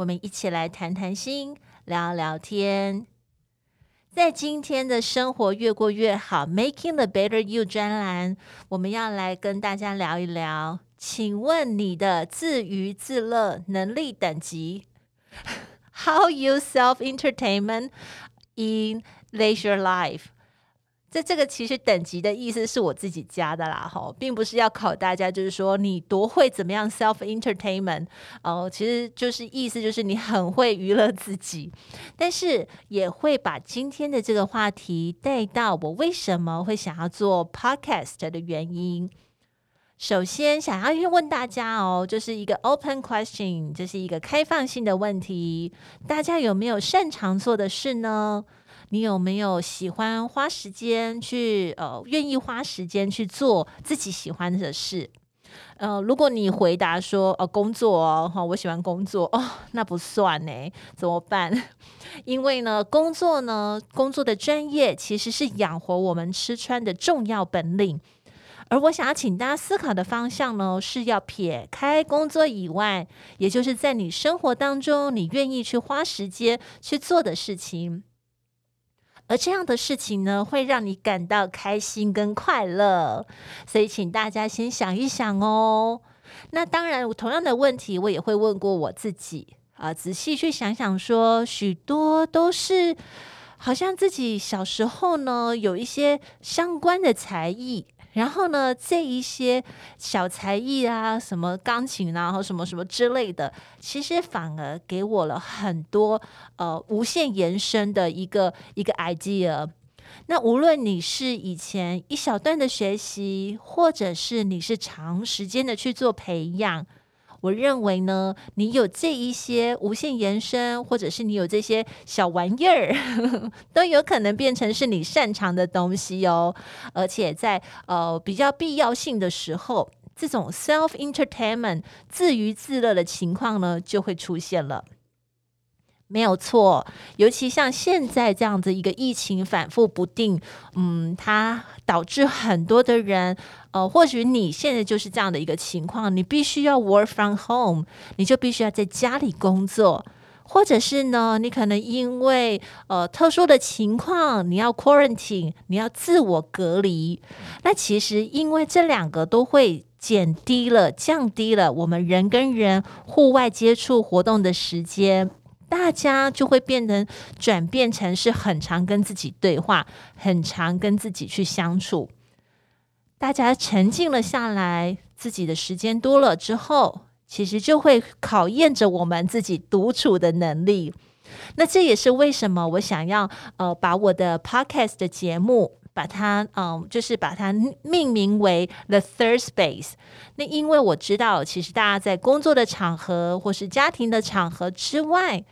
我们一起来谈谈心，聊聊天。在今天的生活越过越好，Making the Better You 专栏，我们要来跟大家聊一聊。请问你的自娱自乐能力等级？How you self-entertainment in leisure life？这这个其实等级的意思是我自己加的啦，哈，并不是要考大家，就是说你多会怎么样 self entertainment 哦、其实就是意思就是你很会娱乐自己，但是也会把今天的这个话题带到我为什么会想要做 podcast 的原因。首先想要问大家哦，就是一个 open question，这是一个开放性的问题，大家有没有擅长做的事呢？你有没有喜欢花时间去呃，愿意花时间去做自己喜欢的事？呃，如果你回答说呃，工作哦，我喜欢工作哦，那不算呢，怎么办？因为呢，工作呢，工作的专业其实是养活我们吃穿的重要本领。而我想要请大家思考的方向呢，是要撇开工作以外，也就是在你生活当中，你愿意去花时间去做的事情。而这样的事情呢，会让你感到开心跟快乐，所以请大家先想一想哦。那当然，同样的问题我也会问过我自己啊，仔细去想想说，许多都是好像自己小时候呢有一些相关的才艺。然后呢，这一些小才艺啊，什么钢琴啊，或什么什么之类的，其实反而给我了很多呃无限延伸的一个一个 idea。那无论你是以前一小段的学习，或者是你是长时间的去做培养。我认为呢，你有这一些无限延伸，或者是你有这些小玩意儿，呵呵，都有可能变成是你擅长的东西哦。而且在呃比较必要性的时候，这种 self entertainment 自娱自乐的情况呢，就会出现了。没有错，尤其像现在这样子一个疫情反复不定，嗯，它导致很多的人，呃，或许你现在就是这样的一个情况，你必须要 work from home，你就必须要在家里工作，或者是呢，你可能因为呃特殊的情况，你要 quarantine，你要自我隔离，那其实因为这两个都会减低了、降低了我们人跟人户外接触活动的时间。大家就会变成转变成是很常跟自己对话，很常跟自己去相处。大家沉静了下来，自己的时间多了之后，其实就会考验着我们自己独处的能力。那这也是为什么我想要呃把我的 podcast 的节目把它嗯、就是把它命名为 The Third Space。那因为我知道，其实大家在工作的场合或是家庭的场合之外。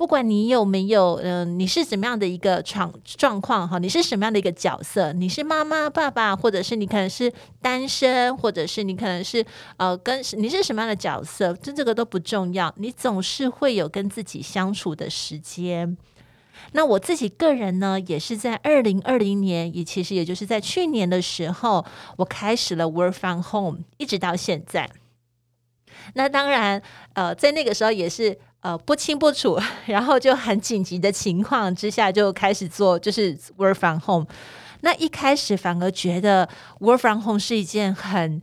不管你有没有，嗯、你是怎么样的一个状状况哈？你是什么样的一个角色？你是妈妈、爸爸，或者是你可能是单身，或者是你可能是呃，跟你是什么样的角色？这这个都不重要。你总是会有跟自己相处的时间。那我自己个人呢，也是在二零二零年，也其实也就是在去年的时候，我开始了 work from home，一直到现在。那当然，呃，在那个时候也是。呃，不清不楚，然后就很紧急的情况之下就开始做，就是 work from home。那一开始反而觉得 work from home 是一件很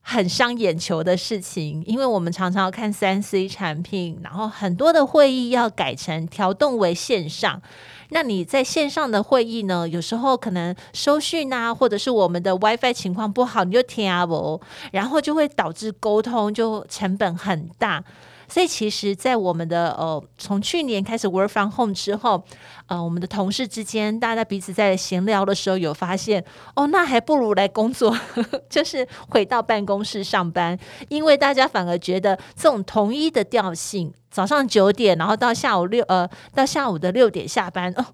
很伤眼球的事情，因为我们常常要看三 C 产品，然后很多的会议要改成调动为线上。那你在线上的会议呢，有时候可能收讯啊，或者是我们的 WiFi 情况不好，你就听不，然后就会导致沟通就成本很大。所以其实，在我们的呃，从去年开始 work from home 之后，呃，我们的同事之间，大家彼此在闲聊的时候，有发现哦，那还不如来工作，呵呵，就是回到办公室上班，因为大家反而觉得这种统一的调性，早上九点，然后到下午六呃，到下午的六点下班哦，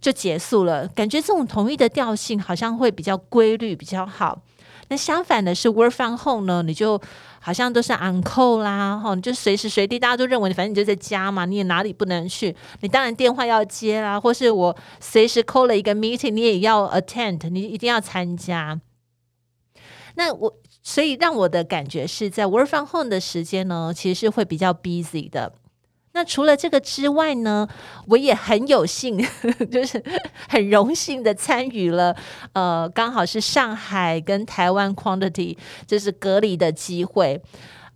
就结束了，感觉这种统一的调性好像会比较规律，比较好。那相反的是 work from home 呢，你就好像都是 on call 啦，哈，你就随时随地，大家都认为你反正你就在家嘛，你也哪里不能去，你当然电话要接啦，或是我随时 call 了一个 meeting，你也要 attend，你一定要参加。那我所以让我的感觉是在 work from home 的时间呢，其实是会比较 busy 的。那除了这个之外呢，我也很有幸，就是很荣幸的参与了，呃，刚好是上海跟台湾 Quantity 就是隔离的机会，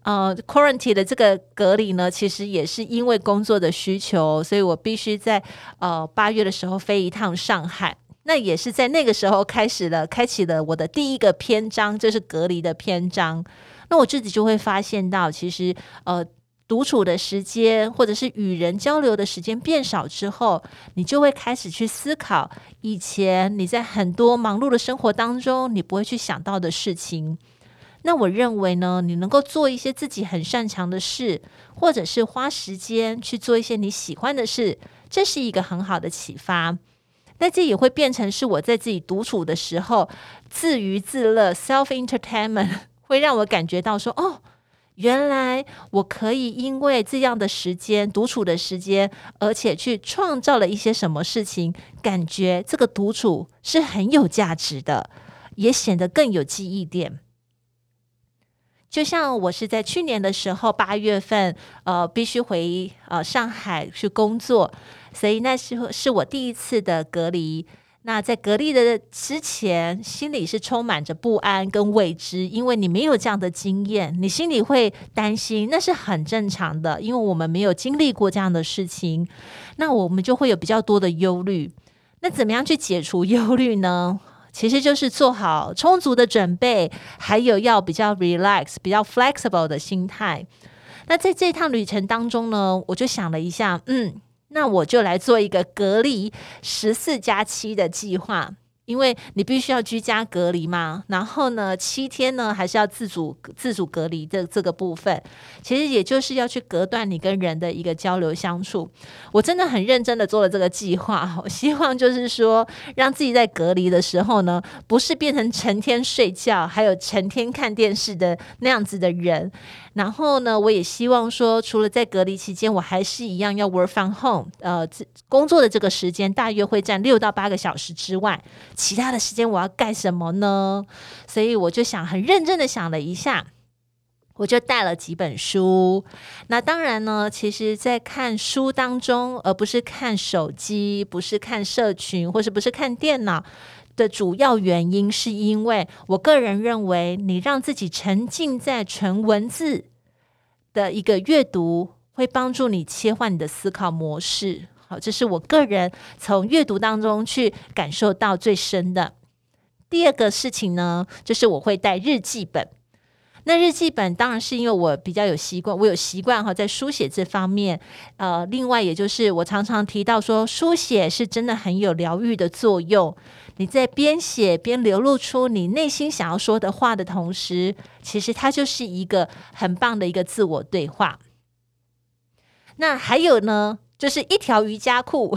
呃，Quarantine 的这个隔离呢，其实也是因为工作的需求，所以我必须在呃八月的时候飞一趟上海，那也是在那个时候开始了，开启了我的第一个篇章，就是隔离的篇章。那我自己就会发现到，其实呃。独处的时间，或者是与人交流的时间变少之后，你就会开始去思考以前你在很多忙碌的生活当中你不会去想到的事情。那我认为呢，你能够做一些自己很擅长的事，或者是花时间去做一些你喜欢的事，这是一个很好的启发。那这也会变成是我在自己独处的时候自娱自乐 （self entertainment），会让我感觉到说，哦。原来我可以因为这样的时间，独处的时间，而且去创造了一些什么事情，感觉这个独处是很有价值的，也显得更有记忆点。就像我是在去年的时候，八月份，呃，必须回呃上海去工作，所以那时候是我第一次的隔离。那在格力的之前，心里是充满着不安跟未知，因为你没有这样的经验，你心里会担心，那是很正常的，因为我们没有经历过这样的事情，那我们就会有比较多的忧虑。那怎么样去解除忧虑呢？其实就是做好充足的准备，还有要比较 relax、比较 flexible 的心态。那在这趟旅程当中呢，我就想了一下，嗯。那我就来做一个隔离十四加七的计划。因为你必须要居家隔离嘛，然后呢，七天呢还是要自主自主隔离的这个部分，其实也就是要去隔断你跟人的一个交流相处。我真的很认真的做了这个计划，我 希望就是说，让自己在隔离的时候呢，不是变成成天睡觉，还有成天看电视的那样子的人。然后呢，我也希望说，除了在隔离期间，我还是一样要 work from home，呃，工作的这个时间大约会占六到八个小时之外。其他的时间我要干什么呢？所以我就想很认真的想了一下，我就带了几本书。那当然呢，其实，在看书当中，而不是看手机，不是看社群，或是不是看电脑的主要原因，是因为我个人认为，你让自己沉浸在纯文字的一个阅读，会帮助你切换你的思考模式。好，这是我个人从阅读当中去感受到最深的。第二个事情呢，就是我会带日记本。那日记本当然是因为我比较有习惯，我有习惯哈，在书写这方面。呃，另外也就是我常常提到说，书写是真的很有疗愈的作用。你在边写边流露出你内心想要说的话的同时，其实它就是一个很棒的一个自我对话。那还有呢？就是一条瑜伽裤，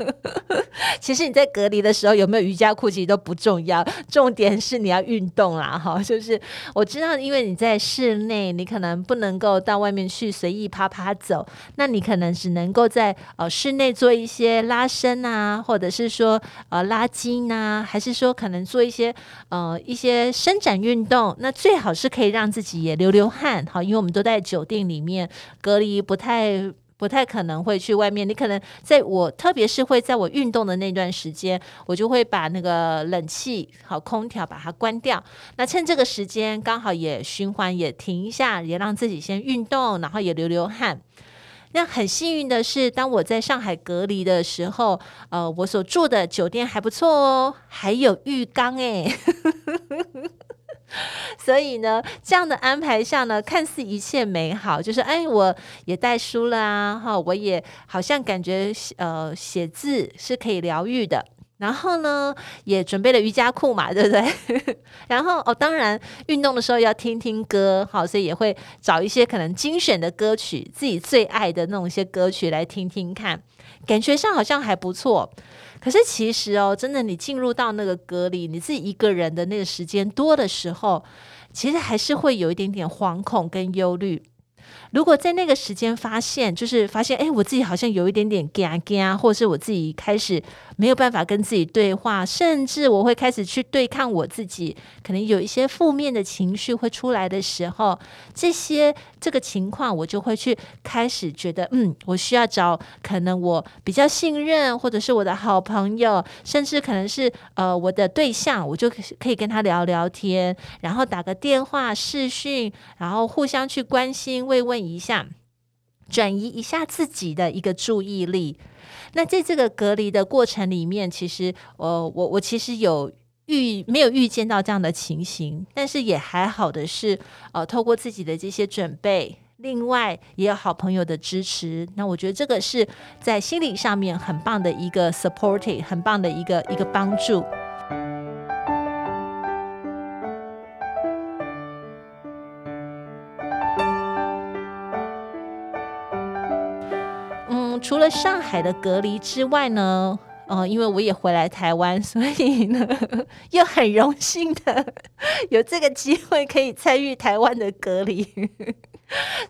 其实你在隔离的时候有没有瑜伽裤，其实都不重要，重点是你要运动啦，哈。就是我知道，因为你在室内，你可能不能够到外面去随意趴趴走，那你可能只能够在呃室内做一些拉伸啊，或者是说呃拉筋啊，还是说可能做一些呃一些伸展运动。那最好是可以让自己也流流汗，好，因为我们都在酒店里面隔离，不太。不太可能会去外面，你可能在我，特别是会在我运动的那段时间，我就会把那个冷气好空调把它关掉。那趁这个时间刚好也循环也停一下，也让自己先运动，然后也流流汗。那很幸运的是，当我在上海隔离的时候，呃，我所住的酒店还不错哦，还有浴缸诶。所以呢，这样的安排下呢，看似一切美好，就是哎，我也带书了啊，哈，我也好像感觉呃，写字是可以疗愈的。然后呢，也准备了瑜伽裤嘛，对不对？然后哦，当然运动的时候要听听歌，好，所以也会找一些可能精选的歌曲，自己最爱的那种一些歌曲来听听看，感觉上好像还不错。可是其实哦，真的你进入到那个隔离，你自己一个人的那个时间多的时候，其实还是会有一点点惶恐跟忧虑。如果在那个时间发现，就是发现，哎，我自己好像有一点点惊惊，或是我自己开始没有办法跟自己对话，甚至我会开始去对抗我自己，可能有一些负面的情绪会出来的时候，这些这个情况，我就会去开始觉得，嗯，我需要找可能我比较信任，或者是我的好朋友，甚至可能是呃我的对象，我就可以跟他聊聊天，然后打个电话、视讯，然后互相去关心、慰问。一下，转移一下自己的一个注意力。那在这个隔离的过程里面，其实，呃，我我其实有遇没有预见到这样的情形，但是也还好的是，呃，透过自己的这些准备，另外也有好朋友的支持。那我觉得这个是在心理上面很棒的一个 supporting，很棒的一个一个帮助。除了上海的隔离之外呢，呃，因为我也回来台湾，所以呢，又很荣幸的有这个机会可以参与台湾的隔离，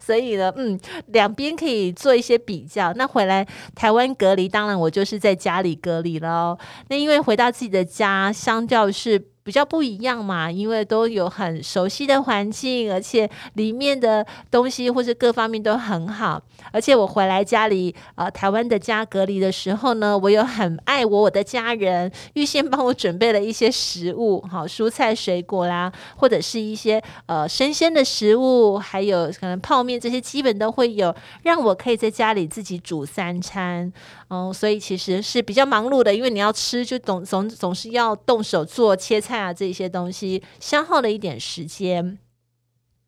所以呢，嗯，两边可以做一些比较。那回来台湾隔离，当然我就是在家里隔离了。那因为回到自己的家，相较是。比较不一样嘛，因为都有很熟悉的环境，而且里面的东西或者各方面都很好。而且我回来家里，呃，台湾的家隔离的时候呢，我有很爱我我的家人，预先帮我准备了一些食物，好，蔬菜水果啦，或者是一些呃生鲜的食物，还有可能泡面这些基本都会有，让我可以在家里自己煮三餐。嗯，所以其实是比较忙碌的，因为你要吃，就总总总是要动手做切菜啊，这些东西消耗了一点时间。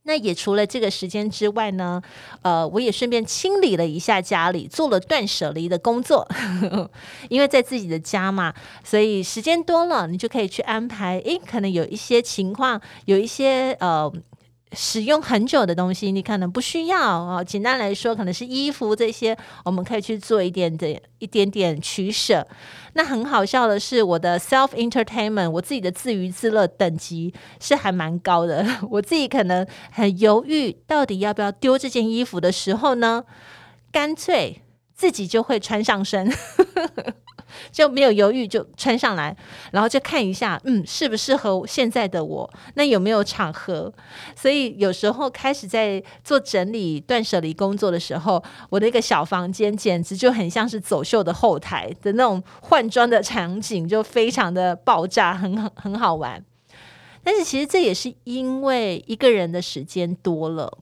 那也除了这个时间之外呢，呃，我也顺便清理了一下家里，做了断舍离的工作。因为在自己的家嘛，所以时间多了，你就可以去安排。诶，可能有一些情况，有一些呃。使用很久的东西，你可能不需要哦。简单来说，可能是衣服这些，我们可以去做一点点、一点点取舍。那很好笑的是，我的 self entertainment，我自己的自娱自乐等级是还蛮高的。我自己可能很犹豫，到底要不要丢这件衣服的时候呢，干脆自己就会穿上身。就没有犹豫，就穿上来，然后就看一下，嗯，适不适合现在的我？那有没有场合？所以有时候开始在做整理、断舍离工作的时候，我的一个小房间简直就很像是走秀的后台的那种换装的场景，就非常的爆炸，很很 很好玩。但是其实这也是因为一个人的时间多了。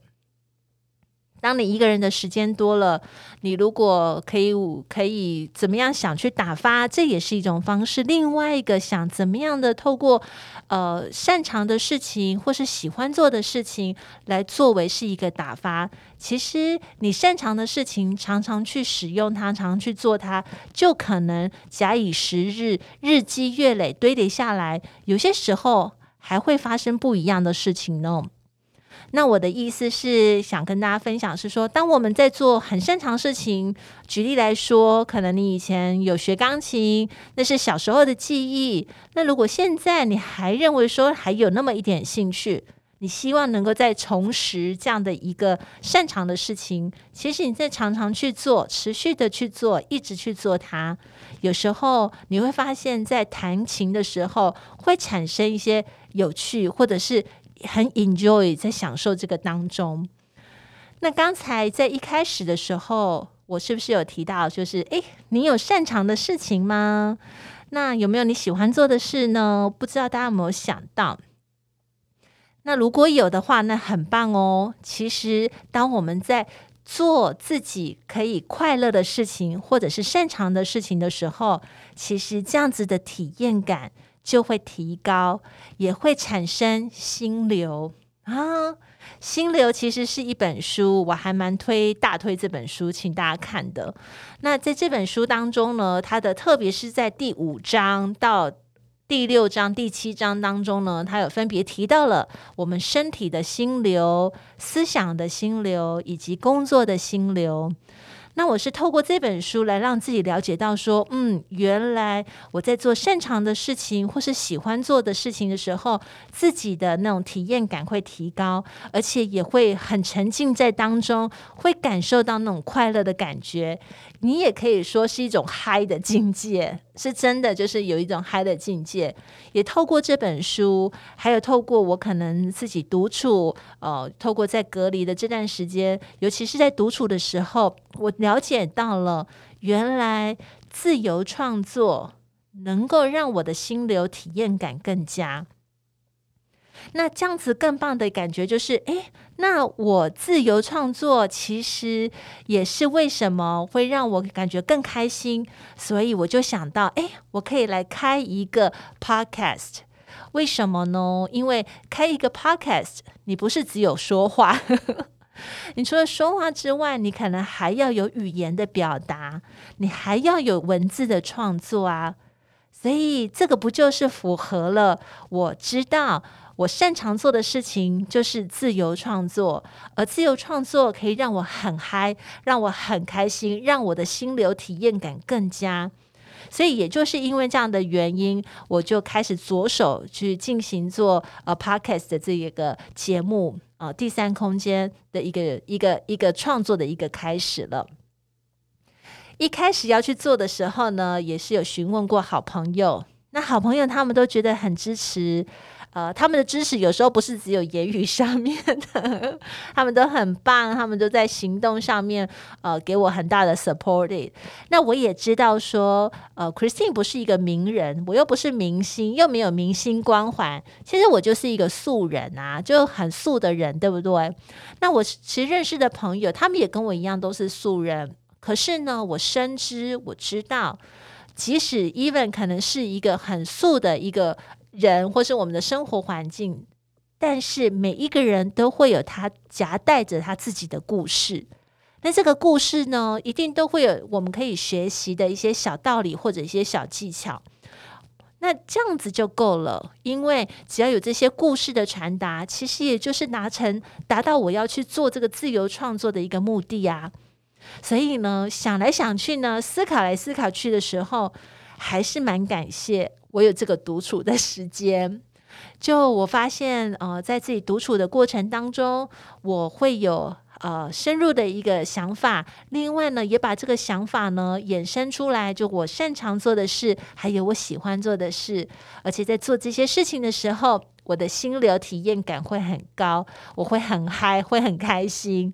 当你一个人的时间多了，你如果可以可以怎么样想去打发，这也是一种方式。另外一个想怎么样的透过呃擅长的事情或是喜欢做的事情来作为是一个打发。其实你擅长的事情，常常去使用它，常常去做它，就可能假以时日，日积月累堆叠下来，有些时候还会发生不一样的事情呢。那我的意思是想跟大家分享，是说，当我们在做很擅长事情，举例来说，可能你以前有学钢琴，那是小时候的记忆。那如果现在你还认为说还有那么一点兴趣，你希望能够再重拾这样的一个擅长的事情，其实你在常常去做，持续的去做，一直去做它，有时候你会发现在弹琴的时候会产生一些有趣，或者是。很 enjoy 在享受这个当中。那刚才在一开始的时候，我是不是有提到，就是诶，你有擅长的事情吗？那有没有你喜欢做的事呢？不知道大家有没有想到？那如果有的话，那很棒哦。其实，当我们在做自己可以快乐的事情，或者是擅长的事情的时候，其实这样子的体验感。就会提高，也会产生心流啊。心流其实是一本书，我还蛮推大推这本书，请大家看的。那在这本书当中呢，它的特别是在第五章到第六章、第七章当中呢，它有分别提到了我们身体的心流、思想的心流以及工作的心流。那我是透过这本书来让自己了解到，说，嗯，原来我在做擅长的事情或是喜欢做的事情的时候，自己的那种体验感会提高，而且也会很沉浸在当中，会感受到那种快乐的感觉。你也可以说是一种嗨的境界，是真的，就是有一种嗨的境界。也透过这本书，还有透过我可能自己独处，呃，透过在隔离的这段时间，尤其是在独处的时候，我了解到了，原来自由创作能够让我的心流体验感更佳。那这样子更棒的感觉就是，诶，那我自由创作其实也是为什么会让我感觉更开心，所以我就想到，诶，我可以来开一个 podcast。为什么呢？因为开一个 podcast，你不是只有说话，你除了说话之外，你可能还要有语言的表达，你还要有文字的创作啊。所以这个不就是符合了我知道。我擅长做的事情就是自由创作，而自由创作可以让我很嗨，让我很开心，让我的心流体验感更佳。所以，也就是因为这样的原因，我就开始着手去进行做呃 Podcast 的这一个节目啊，呃，第三空间的一个一个一个创作的一个开始了。一开始要去做的时候呢，也是有询问过好朋友，那好朋友他们都觉得很支持。呃，他们的支持有时候不是只有言语上面的，他们都很棒，他们都在行动上面，呃，给我很大的 support。那我也知道说，呃，Christine 不是一个名人，我又不是明星，又没有明星光环，其实我就是一个素人啊，就很素的人，对不对？那我其实认识的朋友，他们也跟我一样都是素人，可是呢，我深知，我知道，即使 even 可能是一个很素的一个。人或是我们的生活环境，但是每一个人都会有他夹带着他自己的故事。那这个故事呢，一定都会有我们可以学习的一些小道理或者一些小技巧。那这样子就够了，因为只要有这些故事的传达，其实也就是达成达到我要去做这个自由创作的一个目的啊。所以呢，想来想去呢，思考来思考去的时候，还是蛮感谢。我有这个独处的时间，就我发现，呃，在自己独处的过程当中，我会有呃深入的一个想法。另外呢，也把这个想法呢衍生出来，就我擅长做的事，还有我喜欢做的事。而且在做这些事情的时候，我的心流体验感会很高，我会很嗨，会很开心。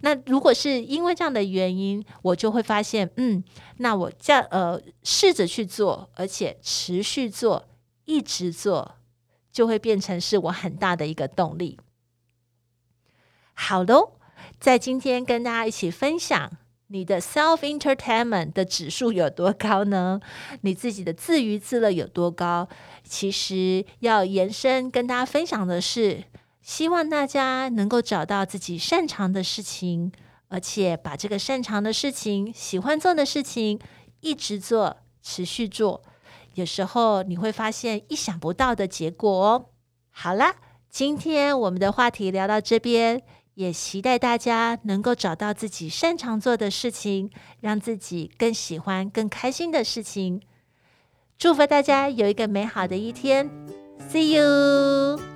那如果是因为这样的原因，我就会发现，嗯，那我这样呃试着去做，而且持续做，一直做，就会变成是我很大的一个动力。好喽，在今天跟大家一起分享，你的 self entertainment 的指数有多高呢？你自己的自娱自乐有多高？其实要延伸跟大家分享的是。希望大家能够找到自己擅长的事情，而且把这个擅长的事情、喜欢做的事情一直做、持续做。有时候你会发现意想不到的结果哦。好啦，今天我们的话题聊到这边，也期待大家能够找到自己擅长做的事情，让自己更喜欢、更开心的事情。祝福大家有一个美好的一天，See you。